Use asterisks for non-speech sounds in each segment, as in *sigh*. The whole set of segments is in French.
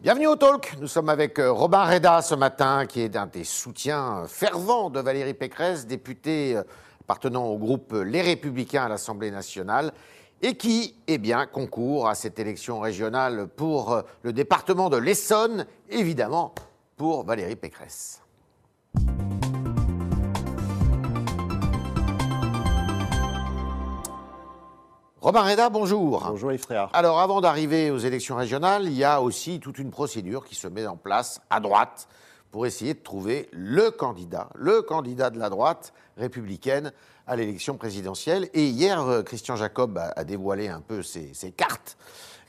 Bienvenue au Talk. Nous sommes avec euh, Robin Reda ce matin, qui est un des soutiens fervents de Valérie Pécresse, députée euh, appartenant au groupe Les Républicains à l'Assemblée nationale, et qui, eh bien, concourt à cette élection régionale pour euh, le département de l'Essonne, évidemment pour Valérie Pécresse. Robin Reda, bonjour. Bonjour Yves. Alors, avant d'arriver aux élections régionales, il y a aussi toute une procédure qui se met en place à droite pour essayer de trouver le candidat, le candidat de la droite républicaine à l'élection présidentielle. Et hier, euh, Christian Jacob a, a dévoilé un peu ses, ses cartes.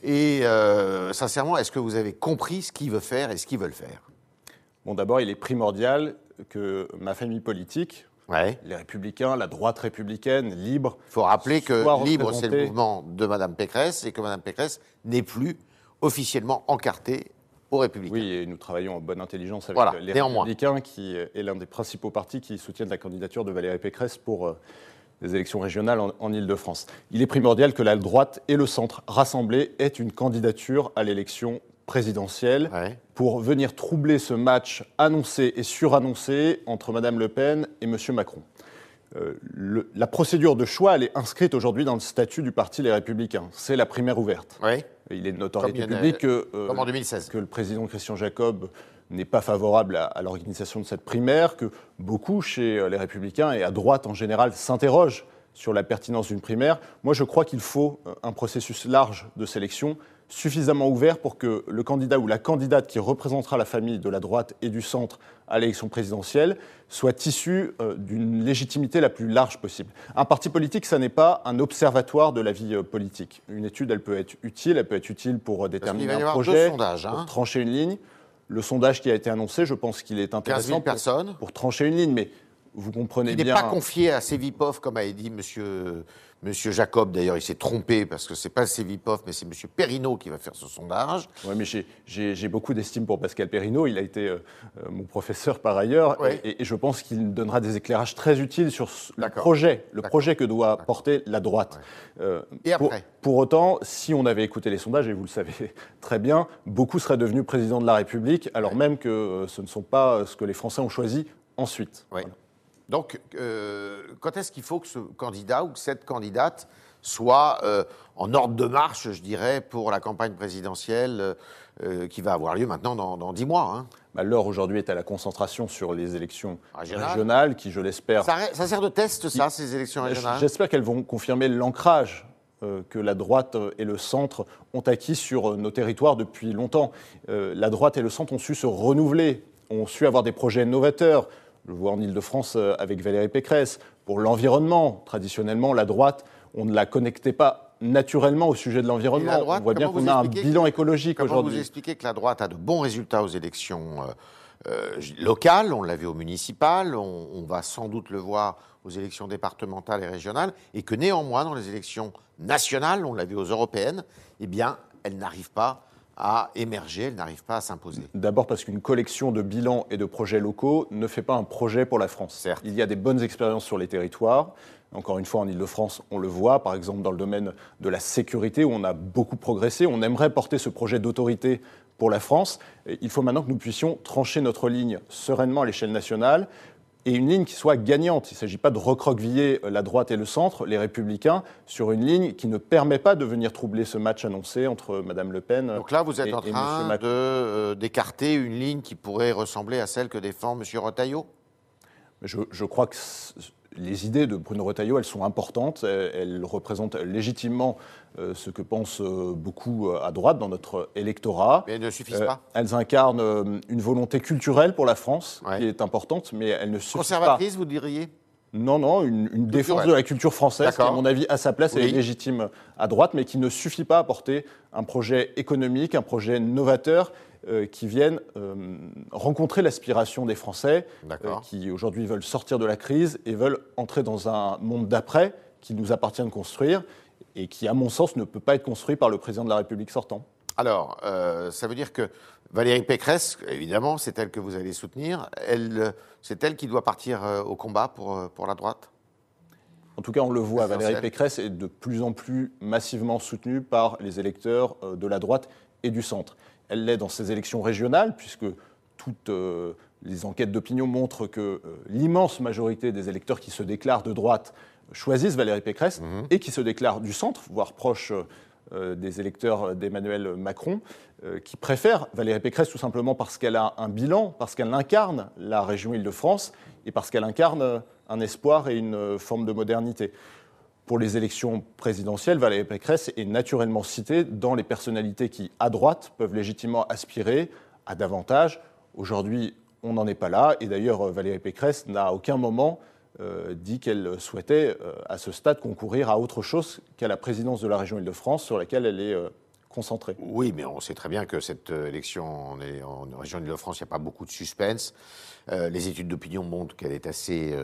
Et euh, sincèrement, est-ce que vous avez compris ce qu'il veut faire et ce qu'ils veulent faire? Bon, d'abord, il est primordial que ma famille politique, Ouais. les Républicains, la droite républicaine, libre, Il faut rappeler que Libre, c'est le mouvement de Mme Pécresse et que Mme Pécresse n'est plus officiellement encartée aux Républicains. oui, et nous travaillons en bonne intelligence avec Voilà, les néanmoins. Républicains, qui est l'un des principaux partis qui soutiennent la candidature de Valérie Pécresse pour euh, les élections régionales en, en Ile-de-France. Il est primordial que la droite et le centre rassemblés aient une candidature à l'élection présidentielle Ouais. pour venir troubler ce match annoncé et surannoncé entre Mme Le Pen et M. Macron. Euh, le- la procédure de choix, elle est inscrite aujourd'hui dans le statut du parti Les Républicains. C'est la primaire ouverte. Ouais. Il est de notoriété publique que, euh, Comme en 2016. que le président Christian Jacob n'est pas favorable à, à l'organisation de cette primaire, que beaucoup chez euh, les Républicains et à droite en général s'interrogent sur la pertinence d'une primaire. Moi, je crois qu'il faut un processus large de sélection suffisamment ouvert pour que le candidat ou la candidate qui représentera la famille de la droite et du centre à l'élection présidentielle soit issu euh, d'une légitimité la plus large possible. Un parti politique, ça n'est pas un observatoire de la vie euh, politique. Une étude, elle peut être utile, elle peut être utile pour euh, déterminer un projet, sondages, hein. pour trancher une ligne. Le sondage qui a été annoncé, je pense qu'il est 15 intéressant 000 pour- pour trancher une ligne, mais vous comprenez Il n'est pas confié à Sevipov, comme a dit monsieur, monsieur Jacob. D'ailleurs, il s'est trompé parce que c'est pas Sevipov, mais c'est monsieur Perrineau qui va faire ce sondage. Ouais, mais j'ai- beaucoup d'estime pour Pascal Perrineau. Il a été euh, euh, mon professeur par ailleurs. Ouais. Et, et je pense qu'il donnera des éclairages très utiles sur ce- le projet, le projet que doit porter la droite. Euh, Et pour, après pour autant, si on avait écouté les sondages, et vous le savez *laughs* très bien, beaucoup seraient devenus président de la République, alors même que ce ne sont pas ce que les Français ont choisi ensuite. Donc, euh, quand est-ce qu'il faut que ce candidat ou que cette candidate soit euh, en ordre de marche, je dirais, pour la campagne présidentielle euh, qui va avoir lieu maintenant dans, 10 mois hein? Bah, L'heure aujourd'hui est à la concentration sur les élections Régionales. régionales, qui, je l'espère, ça, ça sert de test, ça, ces élections régionales? J'espère qu'elles vont confirmer l'ancrage que la droite et le centre ont acquis sur nos territoires depuis longtemps. La droite et le centre ont su se renouveler, ont su avoir des projets novateurs. Je le vois en Ile-de-France euh, avec Valérie Pécresse. Pour l'environnement, traditionnellement, la droite, on ne la connectait pas naturellement au sujet de l'environnement. on voit bien qu'on a un bilan que- écologique Comment vous aujourd'hui. expliquez que la droite a de bons résultats aux élections euh, euh, locales, on l'a vu au municipal, on, on va sans doute le voir aux élections départementales et régionales, et que néanmoins, dans les élections nationales, on l'a vu aux européennes, eh bien, elle n'arrive pas à émerger, elle n'arrive pas à s'imposer. D'abord parce qu'une collection de bilans et de projets locaux ne fait pas un projet pour la France. Certes. Il y a des bonnes expériences sur les territoires. Encore une fois, en Ile-de-France, on le voit, par exemple dans le domaine de la sécurité, où on a beaucoup progressé. On aimerait porter ce projet d'autorité pour la France. Et il faut maintenant que nous puissions trancher notre ligne sereinement à l'échelle nationale et une ligne qui soit gagnante. Il ne s'agit pas de recroqueviller la droite et le centre, les républicains, sur une ligne qui ne permet pas de venir troubler ce match annoncé entre Mme Le Pen Donc là, vous êtes et- en train euh, d'écarter une ligne qui pourrait ressembler à celle que défend M. Retailleau? Je, je crois que les idées de Bruno Retailleau, elles sont importantes. Elles, représentent légitimement euh, ce que pensent euh, beaucoup euh, à droite dans notre électorat. Mais elles ne suffisent pas. elles incarnent une volonté culturelle pour la France Ouais. qui est importante, mais elles ne suffisent pas. Conservatrice, vous diriez? Non, non, une, une défense de la culture française qui, à mon avis, à sa place Oui. est légitime à droite, mais qui ne suffit pas à porter un projet économique, un projet novateur euh, qui vienne euh, rencontrer l'aspiration des Français euh, qui aujourd'hui veulent sortir de la crise et veulent entrer dans un monde d'après qu'il nous appartient de construire et qui, à mon sens, ne peut pas être construit par le président de la République sortant. Alors, euh, ça veut dire que Valérie Pécresse, évidemment, c'est elle que vous allez soutenir. Elle, c'est elle qui doit partir au combat pour, pour la droite? En tout cas, on le voit, Valérie Pécresse est de plus en plus massivement soutenue par les électeurs de la droite et du centre. Elle l'est dans ces élections régionales, puisque toutes euh, les enquêtes d'opinion montrent que euh, l'immense majorité des électeurs qui se déclarent de droite choisissent Valérie Pécresse mhm. et qui se déclarent du centre, voire proches des électeurs d'Emmanuel Macron, qui préfèrent Valérie Pécresse tout simplement parce qu'elle a un bilan, parce qu'elle incarne la région Île-de-France et parce qu'elle incarne un espoir et une forme de modernité. Pour les élections présidentielles, Valérie Pécresse est naturellement citée dans les personnalités qui, à droite, peuvent légitimement aspirer à davantage. Aujourd'hui, on n'en est pas là. Et d'ailleurs, Valérie Pécresse n'a à aucun moment euh, dit qu'elle souhaitait, euh, à ce stade, concourir à autre chose qu'à la présidence de la région Île-de-France, sur laquelle elle est euh, Oui, mais on sait très bien que cette élection en, en région Île-de-France, il n'y a pas beaucoup de suspense. les études d'opinion montrent qu'elle est assez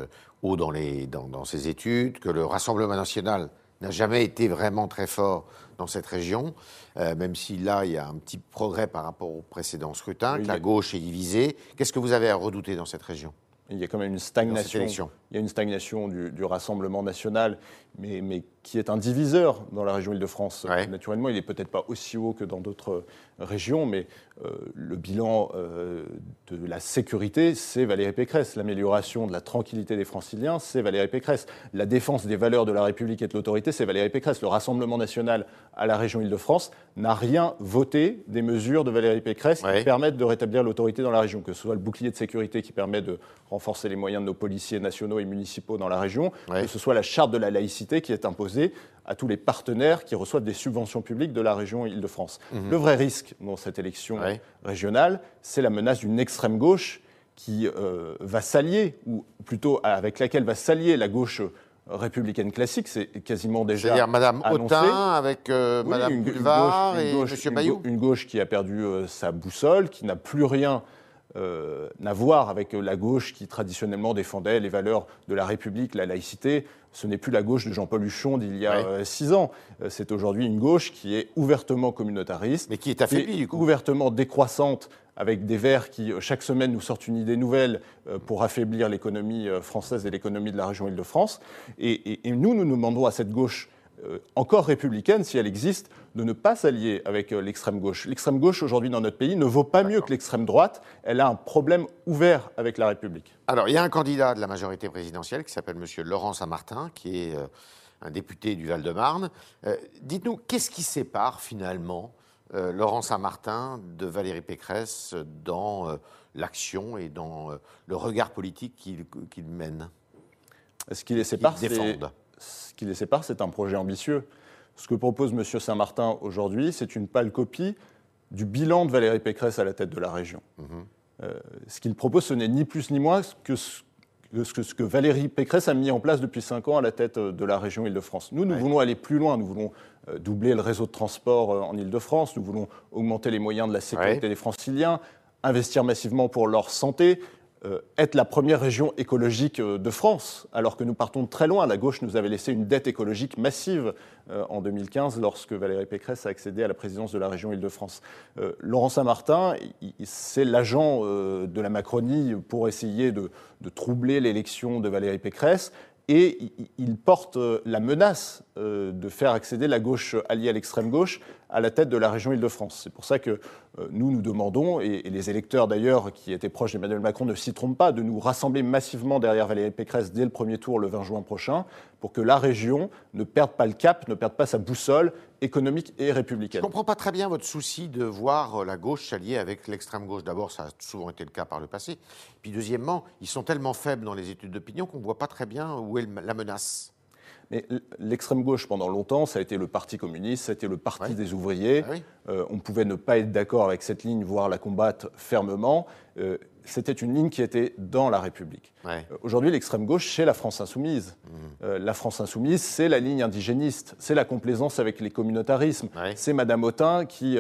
haut dans, les, dans, dans ses études, que le Rassemblement national n'a jamais été vraiment très fort dans cette région, euh, même si là, il y a un petit progrès par rapport au précédent scrutin, que la gauche est divisée. Qu'est-ce que vous avez à redouter dans cette région? Il y a quand même une stagnation. Il y a une stagnation du, du Rassemblement national, mais, mais, qui est un diviseur dans la région Île-de-France. Naturellement, il n'est peut-être pas aussi haut que dans d'autres régions, mais euh, le bilan euh, de la sécurité, c'est Valérie Pécresse. L'amélioration de la tranquillité des franciliens, c'est Valérie Pécresse. La défense des valeurs de la République et de l'autorité, c'est Valérie Pécresse. Le Rassemblement national à la région Île-de-France n'a rien voté des mesures de Valérie Pécresse qui permettent de rétablir l'autorité dans la région, que ce soit le bouclier de sécurité qui permet de renforcer les moyens de nos policiers nationaux et municipaux dans la région, que ce soit la charte de la laïcité qui est imposée à tous les partenaires qui reçoivent des subventions publiques de la région Île-de-France. Mhm. Le vrai risque dans cette élection régionale, c'est la menace d'une extrême gauche qui euh, va s'allier, ou plutôt avec laquelle va s'allier la gauche républicaine classique, c'est quasiment déjà. C'est-à-dire Mme Autain avec euh, Mme Boulevard et M. Bayou Une gauche qui a perdu euh, sa boussole, qui n'a plus rien euh, à voir avec la gauche qui traditionnellement défendait les valeurs de la République, la laïcité. Ce n'est plus la gauche de Jean-Paul Huchon d'il y a euh, six ans. Euh, c'est aujourd'hui une gauche qui est ouvertement communautariste. Mais qui est affaiblie, du coup. Ouvertement décroissante, avec des Verts qui, chaque semaine, nous sortent une idée nouvelle pour affaiblir l'économie française et l'économie de la région Île-de-France. Et, et, nous, nous nous demandons à cette gauche euh, encore républicaine, si elle existe, de ne pas s'allier avec euh, l'extrême gauche. L'extrême gauche, aujourd'hui, dans notre pays, ne vaut pas mieux que l'extrême droite. Elle a un problème ouvert avec la République. Alors, il y a un candidat de la majorité présidentielle qui s'appelle M. Laurent Saint-Martin, qui est euh, un député du Val-de-Marne. Dites-nous, qu'est-ce qui sépare finalement Laurent Saint-Martin de Valérie Pécresse dans l'action et dans le regard politique qu'il mène? Ce qui les sépare, qui les sépare, c'est un projet ambitieux. Ce que propose M. Saint-Martin aujourd'hui, c'est une pâle copie du bilan de Valérie Pécresse à la tête de la région. Mhm. Euh, ce qu'il propose, ce n'est ni plus ni moins que ce, que Valérie Pécresse a mis en place depuis cinq ans à la tête de la région Île-de-France. Nous, nous voulons aller plus loin. Nous voulons euh, doubler le réseau de transport euh, en Île-de-France. Nous voulons augmenter les moyens de la sécurité des franciliens, investir massivement pour leur santé. Euh, être la première région écologique euh, de France, alors que nous partons de très loin. La gauche nous avait laissé une dette écologique massive euh, en 2015 lorsque Valérie Pécresse a accédé à la présidence de la région Île-de-France. Laurent Saint-Martin, c'est l'agent de la Macronie pour essayer de, de troubler l'élection de Valérie Pécresse et il porte la menace de faire accéder la gauche alliée à l'extrême gauche à la tête de la région Île-de-France. C'est pour ça que euh, nous, nous demandons, et, les électeurs d'ailleurs qui étaient proches d'Emmanuel Macron ne s'y trompent pas, de nous rassembler massivement derrière Valérie Pécresse dès le premier tour le 20 juin prochain, pour que la région ne perde pas le cap, ne perde pas sa boussole économique et républicaine. Je ne comprends pas très bien votre souci de voir la gauche s'allier avec l'extrême gauche. D'abord, ça a souvent été le cas par le passé. Puis deuxièmement, ils sont tellement faibles dans les études d'opinion qu'on ne voit pas très bien où est la menace. Mais l'extrême gauche, pendant longtemps, ça a été le Parti communiste, ça a été le Parti des ouvriers. Ah euh, on pouvait ne pas être d'accord avec cette ligne, voire la combattre fermement. Euh, c'était une ligne qui était dans la République. Euh, aujourd'hui, l'extrême gauche, c'est la France insoumise. Mmh. la France insoumise, c'est la ligne indigéniste, c'est la complaisance avec les communautarismes. C'est Madame Autain qui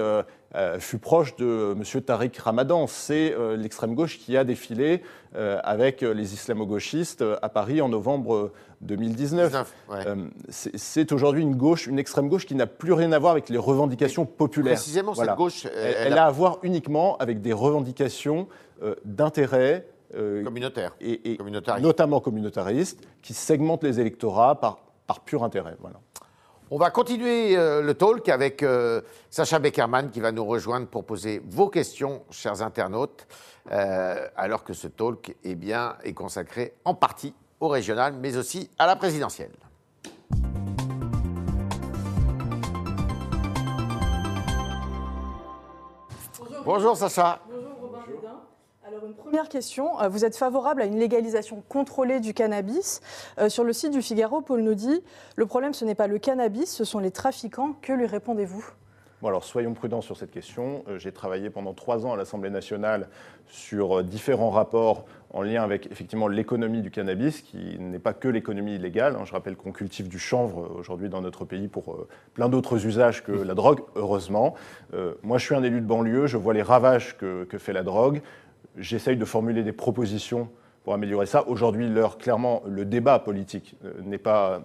fut proche de M. Tariq Ramadan. C'est l'extrême gauche qui a défilé avec les islamo-gauchistes à Paris en novembre 2019. Euh, c'est aujourd'hui une gauche, une extrême gauche qui n'a plus rien à voir avec les revendications populaires. Précisément, cette gauche. Elle, a... à voir uniquement avec des revendications euh, d'intérêt. Euh, communautaire. Et, notamment communautaristes, qui segmentent les électorats par par pur intérêt. Voilà. On va continuer euh, le talk avec euh, Sacha Beckerman qui va nous rejoindre pour poser vos questions, chers internautes, euh, alors que ce talk eh bien, est consacré en partie au régional, mais aussi à la présidentielle. Bonjour, Sacha. Bonjour Robin Alors une première question, euh, vous êtes favorable à une légalisation contrôlée du cannabis. Euh, sur le site du Figaro, Paul nous dit, le problème ce n'est pas le cannabis, ce sont les trafiquants. Que lui répondez-vous? Bon, alors soyons prudents sur cette question. Euh, j'ai travaillé pendant trois ans à l'Assemblée nationale sur différents rapports en lien avec effectivement l'économie du cannabis, qui n'est pas que l'économie illégale. Hein. Je rappelle qu'on cultive du chanvre aujourd'hui dans notre pays pour plein d'autres usages que la drogue, heureusement. moi, je suis un élu de banlieue, je vois les ravages que, que fait la drogue. J'essaye de formuler des propositions pour améliorer ça. Aujourd'hui, l'heure, clairement, le débat politique n'est pas,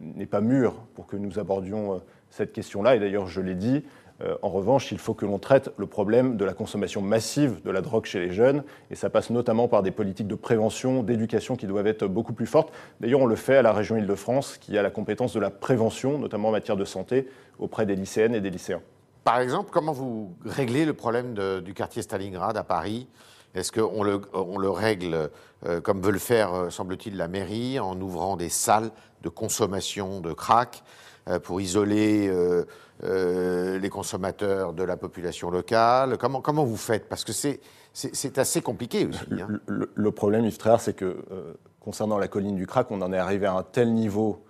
n'est pas mûr pour que nous abordions cette question-là. Et d'ailleurs, je l'ai dit, euh, en revanche, il faut que l'on traite le problème de la consommation massive de la drogue chez les jeunes, et ça passe notamment par des politiques de prévention, d'éducation qui doivent être beaucoup plus fortes. D'ailleurs, on le fait à la région Île-de-France, qui a la compétence de la prévention, notamment en matière de santé, auprès des lycéennes et des lycéens. Par exemple, comment vous réglez le problème du quartier Stalingrad à Paris? Est-ce qu'on le, on le règle euh, comme veut le faire, euh, semble-t-il, la mairie, en ouvrant des salles de consommation de crack euh, pour isoler euh, les consommateurs de la population locale? Comment, comment vous faites? Parce que c'est, c'est, assez compliqué aussi. Hein. Le, le, problème, Yves Tréhard, c'est que concernant la colline du crack, on en est arrivé à un tel niveau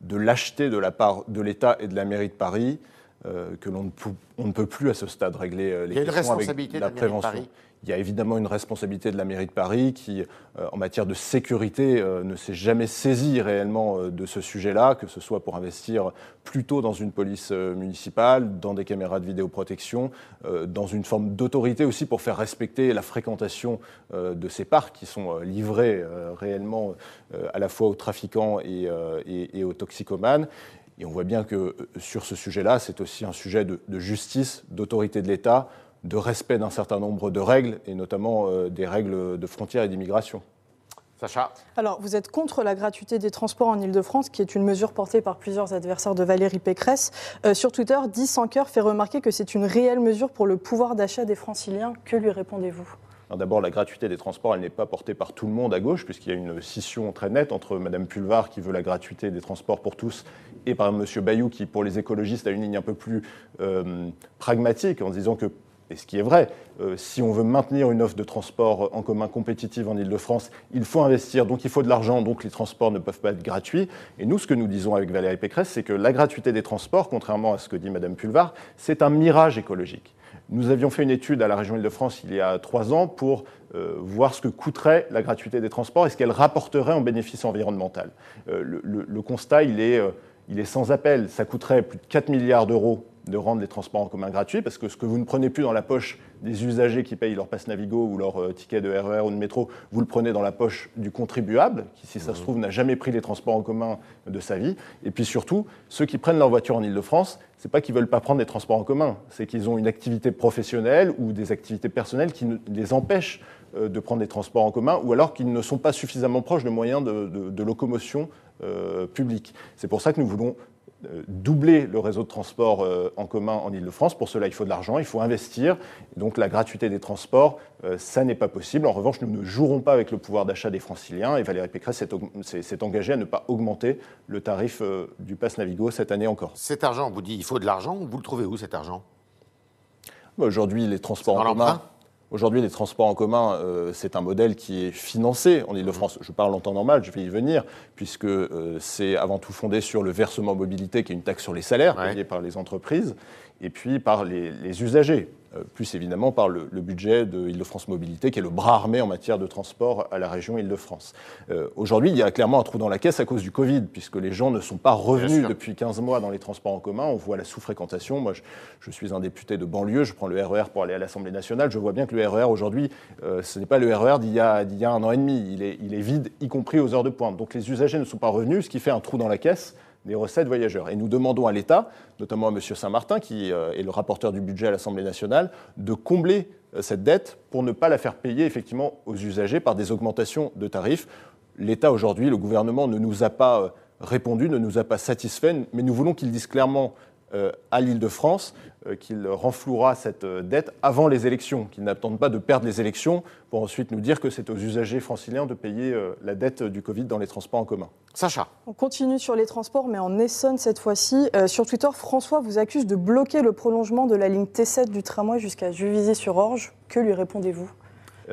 de lâcheté de la part de l'État et de la mairie de Paris que l'on ne, peut, on ne peut plus à ce stade régler les questions avec la, la prévention. Il y a évidemment une responsabilité de la mairie de Paris qui, euh, en matière de sécurité, euh, ne s'est jamais saisie réellement euh, de ce sujet-là, que ce soit pour investir plutôt dans une police municipale, dans des caméras de vidéoprotection, dans une forme d'autorité aussi pour faire respecter la fréquentation de ces parcs qui sont livrés réellement à la fois aux trafiquants et, aux toxicomanes. Et on voit bien que sur ce sujet-là, c'est aussi un sujet de justice, d'autorité de l'État de respect d'un certain nombre de règles, et notamment euh, des règles de frontières et d'immigration. Sacha Alors, vous êtes contre la gratuité des transports en Ile-de-France, qui est une mesure portée par plusieurs adversaires de Valérie Pécresse. Euh, sur Twitter, 10 sans cœur fait remarquer que c'est une réelle mesure pour le pouvoir d'achat des franciliens. Que lui répondez-vous? D'abord, la gratuité des transports, elle n'est pas portée par tout le monde à gauche, puisqu'il y a une scission très nette entre Mme Pulvar, qui veut la gratuité des transports pour tous, et par M. Bayou, qui, pour les écologistes, a une ligne un peu plus euh, pragmatique, en disant que et ce qui est vrai, euh, si on veut maintenir une offre de transport en commun compétitive en Ile-de-France, il faut investir, donc il faut de l'argent, donc les transports ne peuvent pas être gratuits. Et nous, ce que nous disons avec Valérie Pécresse, c'est que la gratuité des transports, contrairement à ce que dit Mme Pulvar, c'est un mirage écologique. Nous avions fait une étude à la région Île-de-France il y a trois ans pour euh, voir ce que coûterait la gratuité des transports et ce qu'elle rapporterait en bénéfice environnemental. Euh, le, constat, est, il est sans appel. Ça coûterait plus de 4 milliards d'euros de rendre les transports en commun gratuits, parce que ce que vous ne prenez plus dans la poche des usagers qui payent leur passe Navigo ou leur euh, ticket de RER e ou de métro, vous le prenez dans la poche du contribuable, qui, si ça se mmh. trouve, n'a jamais pris les transports en commun de sa vie. Et puis surtout, ceux qui prennent leur voiture en Ile-de-France, c'est pas qu'ils veulent pas prendre des transports en commun, c'est qu'ils ont une activité professionnelle ou des activités personnelles qui les empêchent euh, de prendre des transports en commun, ou alors qu'ils ne sont pas suffisamment proches de moyens de, locomotion euh, publique. C'est pour ça que nous voulons doubler le réseau de transport euh, en commun en Ile-de-France. Pour cela, il faut de l'argent, il faut investir. Donc la gratuité des transports, euh, ça n'est pas possible. En revanche, nous ne jouerons pas avec le pouvoir d'achat des franciliens et Valérie Pécresse s'est engagée à ne pas augmenter le tarif du pass Navigo cette année encore. Cet argent, vous dit, il faut de l'argent. Vous le trouvez où cet argent? Bah, Aujourd'hui, les transports en commun. Aujourd'hui, les transports en commun, euh, c'est un modèle qui est financé en Ile-de-France. Je parle en temps normal, je vais y venir, puisque euh, c'est avant tout fondé sur le versement mobilité, qui est une taxe sur les salaires payée par les entreprises, et puis par les usagers. Euh, plus évidemment par le, budget de Île-de-France Mobilité, qui est le bras armé en matière de transport à la région Île-de-France. Euh, aujourd'hui, il y a clairement un trou dans la caisse à cause du Covid, puisque les gens ne sont pas revenus depuis 15 mois dans les transports en commun. On voit la sous-fréquentation. Moi, je, suis un député de banlieue, je prends le RER e pour aller à l'Assemblée nationale. Je vois bien que le RER e aujourd'hui, euh, ce n'est pas le RER e d'il y, y, a un an et demi. Il est, il est vide, y compris aux heures de pointe. Donc les usagers ne sont pas revenus, ce qui fait un trou dans la caisse des recettes voyageurs. Et nous demandons à l'État, notamment à M. Saint-Martin, qui euh, est le rapporteur du budget à l'Assemblée nationale, de combler euh, cette dette pour ne pas la faire payer effectivement aux usagers par des augmentations de tarifs. L'État aujourd'hui, le gouvernement ne nous a pas euh, répondu, ne nous a pas satisfait, mais nous voulons qu'il dise clairement à l'Île-de-France qu'il renflouera cette euh, dette avant les élections, qu'il n'attende pas de perdre les élections pour ensuite nous dire que c'est aux usagers franciliens de payer la dette du Covid dans les transports en commun. Sacha. On continue sur les transports, mais en Essonne cette fois-ci. sur Twitter, François vous accuse de bloquer le prolongement de la ligne T7 du tramway jusqu'à Juvisy-sur-Orge. Que lui répondez-vous?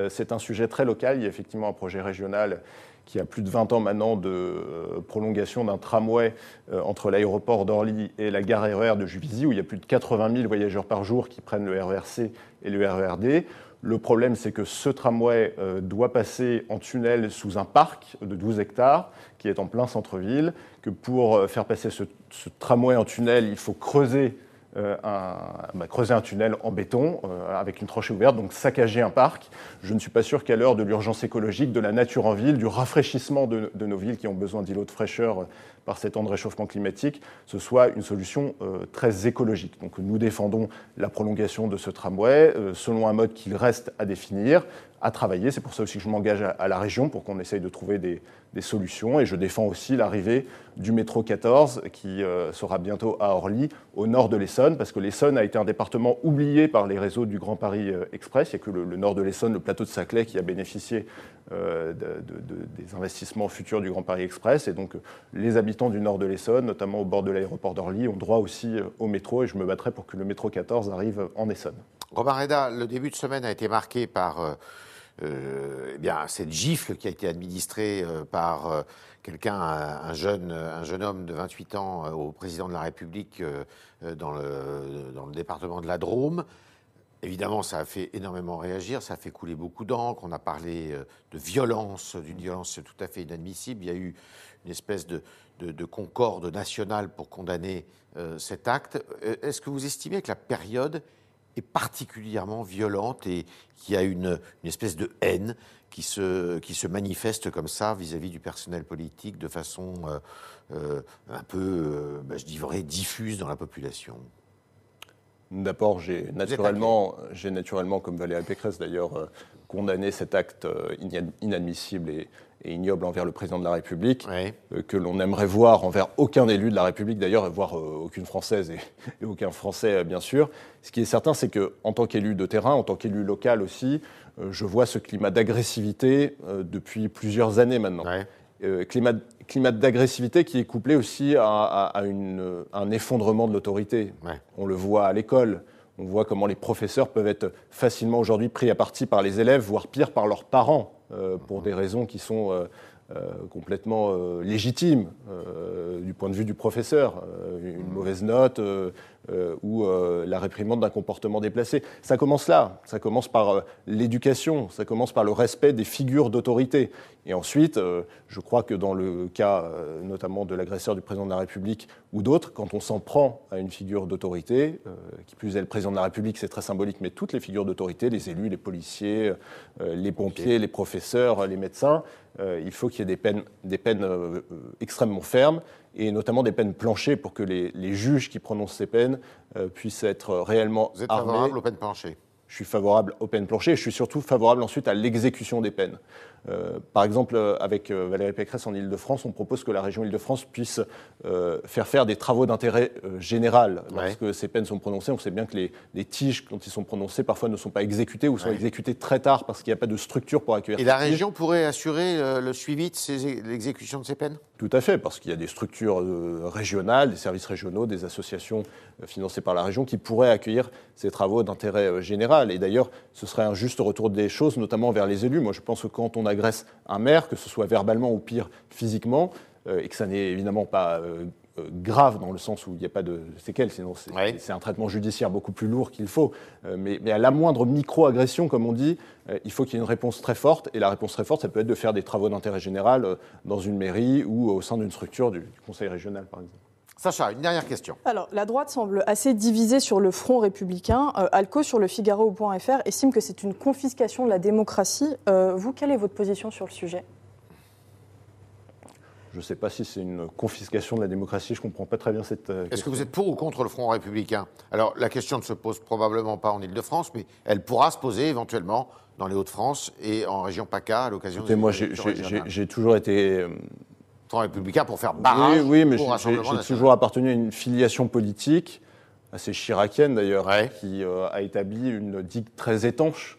C'est un sujet très local. Il y a effectivement un projet régional qui a plus de 20 ans maintenant de euh, prolongation d'un tramway euh, entre l'aéroport d'Orly et la gare RER de Juvisy, où il y a plus de 80 000 voyageurs par jour qui prennent le RERC et le RERD. Le problème, c'est que ce tramway euh, doit passer en tunnel sous un parc de 12 hectares qui est en plein centre-ville, que pour faire passer ce, ce, tramway en tunnel, il faut creuser euh, bah, creuser un tunnel en béton euh, avec une tranchée ouverte, donc saccager un parc. Je ne suis pas sûr qu'à l'heure de l'urgence écologique, de la nature en ville, du rafraîchissement de, nos villes qui ont besoin d'îlots de fraîcheur euh, par ces temps de réchauffement climatique, ce soit une solution très écologique. Donc nous défendons la prolongation de ce tramway selon un mode qu'il reste à définir, à travailler. C'est pour ça aussi que je m'engage à, la région pour qu'on essaye de trouver des, solutions. Et je défends aussi l'arrivée du métro 14 qui euh, sera bientôt à Orly, au nord de l'Essonne, parce que l'Essonne a été un département oublié par les réseaux du Grand Paris euh, Express. Il n'y a que le, nord de l'Essonne, le plateau de Saclay, qui a bénéficié euh, des investissements futurs du Grand Paris Express. Et donc les habitants du nord de l'Essonne, notamment au bord de l'aéroport d'Orly, ont droit aussi au métro. Et je me battrai pour que le métro 14 arrive en Essonne. Robin Reda, le début de semaine a été marqué par euh, eh bien, cette gifle qui a été administrée euh, par euh, quelqu'un, un jeune, un jeune homme de 28 ans au président de la République dans le, département de la Drôme. Évidemment, ça a fait énormément réagir, ça a fait couler beaucoup d'encre. On a parlé de violence, d'une violence tout à fait inadmissible. Il y a eu une espèce de, de concorde nationale pour condamner cet acte. Est-ce que vous estimez que la période est particulièrement violente et qui a une, une espèce de haine qui se, qui se manifeste comme ça vis-à-vis du personnel politique de façon euh, euh, un peu, euh, bah, je dirais, diffuse dans la population. D'abord, j'ai naturellement, j'ai naturellement, comme Valérie Pécresse d'ailleurs, condamné cet acte inadmissible et, et ignoble envers le président de la République, euh, que l'on aimerait voir envers aucun élu de la République d'ailleurs, voire euh, aucune Française et, *laughs* aucun Français euh, bien sûr. Ce qui est certain, c'est qu'en tant qu'élu de terrain, en tant qu'élu local aussi, je vois ce climat d'agressivité depuis plusieurs années maintenant. climat, climat d'agressivité qui est couplé aussi à, une, un effondrement de l'autorité. On le voit à l'école. On voit comment les professeurs peuvent être facilement aujourd'hui pris à partie par les élèves, voire pire par leurs parents. Euh, pour des raisons qui sont euh, complètement légitimes du point de vue du professeur. une mauvaise note ou la réprimande d'un comportement déplacé. Ça commence là. Ça commence par l'éducation. Ça commence par le respect des figures d'autorité. Et ensuite, je crois que dans le cas notamment de l'agresseur du président de la République ou d'autres, quand on s'en prend à une figure d'autorité, qui plus est le président de la République, c'est très symbolique, mais toutes les figures d'autorité, les élus, les policiers, les pompiers, les professeurs, les médecins, euh, il faut qu'il y ait des peines, des peines euh, extrêmement fermes et notamment des peines planchées pour que les, juges qui prononcent ces peines euh, puissent être réellement Vous êtes armés. favorable aux peines planchées je suis favorable aux peines planchées et je suis surtout favorable ensuite à l'exécution des peines. Euh, par exemple, euh, avec euh, Valérie Pécresse en Ile-de-France, on propose que la région Ile-de-France puisse faire faire des travaux d'intérêt général lorsque ces peines sont prononcées. On sait bien que les, tiges, quand ils sont prononcés, parfois ne sont pas exécutées ou sont exécutées très tard parce qu'il n'y a pas de structure pour accueillir. Et la région pourrait assurer le suivi de l'exécution de ces peines? Tout à fait, parce qu'il y a des structures régionales, des services régionaux, des associations financées par la région qui pourraient accueillir ces travaux d'intérêt général. Et d'ailleurs, ce serait un juste retour des choses, notamment vers les élus. Moi, je pense que quand on agresse un maire, que ce soit verbalement ou pire physiquement, euh, et que ça n'est évidemment pas euh, euh, grave dans le sens où il n'y a pas de séquelles, sinon c'est un traitement judiciaire beaucoup plus lourd qu'il faut. mais, à la moindre micro-agression, comme on dit, il faut qu'il y ait une réponse très forte. Et la réponse très forte, ça peut être de faire des travaux d'intérêt général dans une mairie ou au sein d'une structure du conseil régional, par exemple. Sacha, une dernière question. Alors, la droite semble assez divisée sur le front républicain. Euh, Alco, sur le Figaro.fr, estime que c'est une confiscation de la démocratie. Euh, vous, quelle est votre position sur le sujet? Je ne sais pas si c'est une confiscation de la démocratie, je ne comprends pas très bien cette question. Est-ce que vous êtes pour ou contre le Front républicain? Alors, la question ne se pose probablement pas en Ile-de-France, mais elle pourra se poser éventuellement dans les Hauts-de-France et en région PACA à l'occasion des Moi, j'ai toujours été Front républicain pour faire barrage Oui, oui mais j'ai- toujours appartenu à une filiation politique, assez chiracienne d'ailleurs, Ouais. qui euh, a établi une digue très étanche,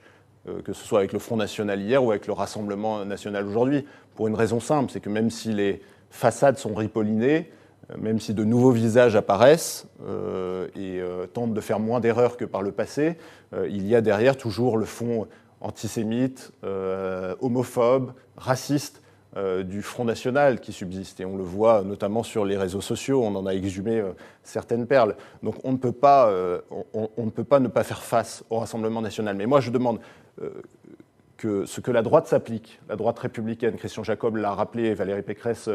euh, que ce soit avec le Front National hier ou avec le Rassemblement National aujourd'hui, pour une raison simple, c'est que même si les façades sont ripollinées, euh, même si de nouveaux visages apparaissent et tentent de faire moins d'erreurs que par le passé, il y a derrière toujours le fond antisémite, homophobe, raciste euh, du Front National qui subsiste. Et on le voit notamment sur les réseaux sociaux, on en a exhumé euh, certaines perles. Donc on ne, peut pas, euh, on, on ne peut pas ne pas faire face au Rassemblement National. Mais moi je demande que ce que la droite s'applique, la droite républicaine, Christian Jacob l'a rappelé, Valérie Pécresse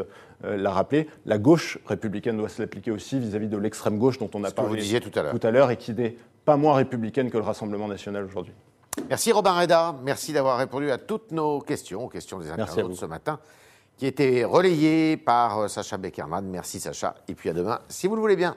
l'a rappelé, la gauche républicaine doit se l'appliquer aussi vis-à-vis de l'extrême gauche dont on a Ce que vous parlé disiez tout à l'heure. tout à l'heure et qui n'est pas moins républicaine que le Rassemblement National aujourd'hui. Merci Robin Reda, merci d'avoir répondu à toutes nos questions, aux questions des internautes ce matin, qui étaient relayées par euh, Sacha Beckerman. Merci Sacha, et puis à demain, si vous le voulez bien.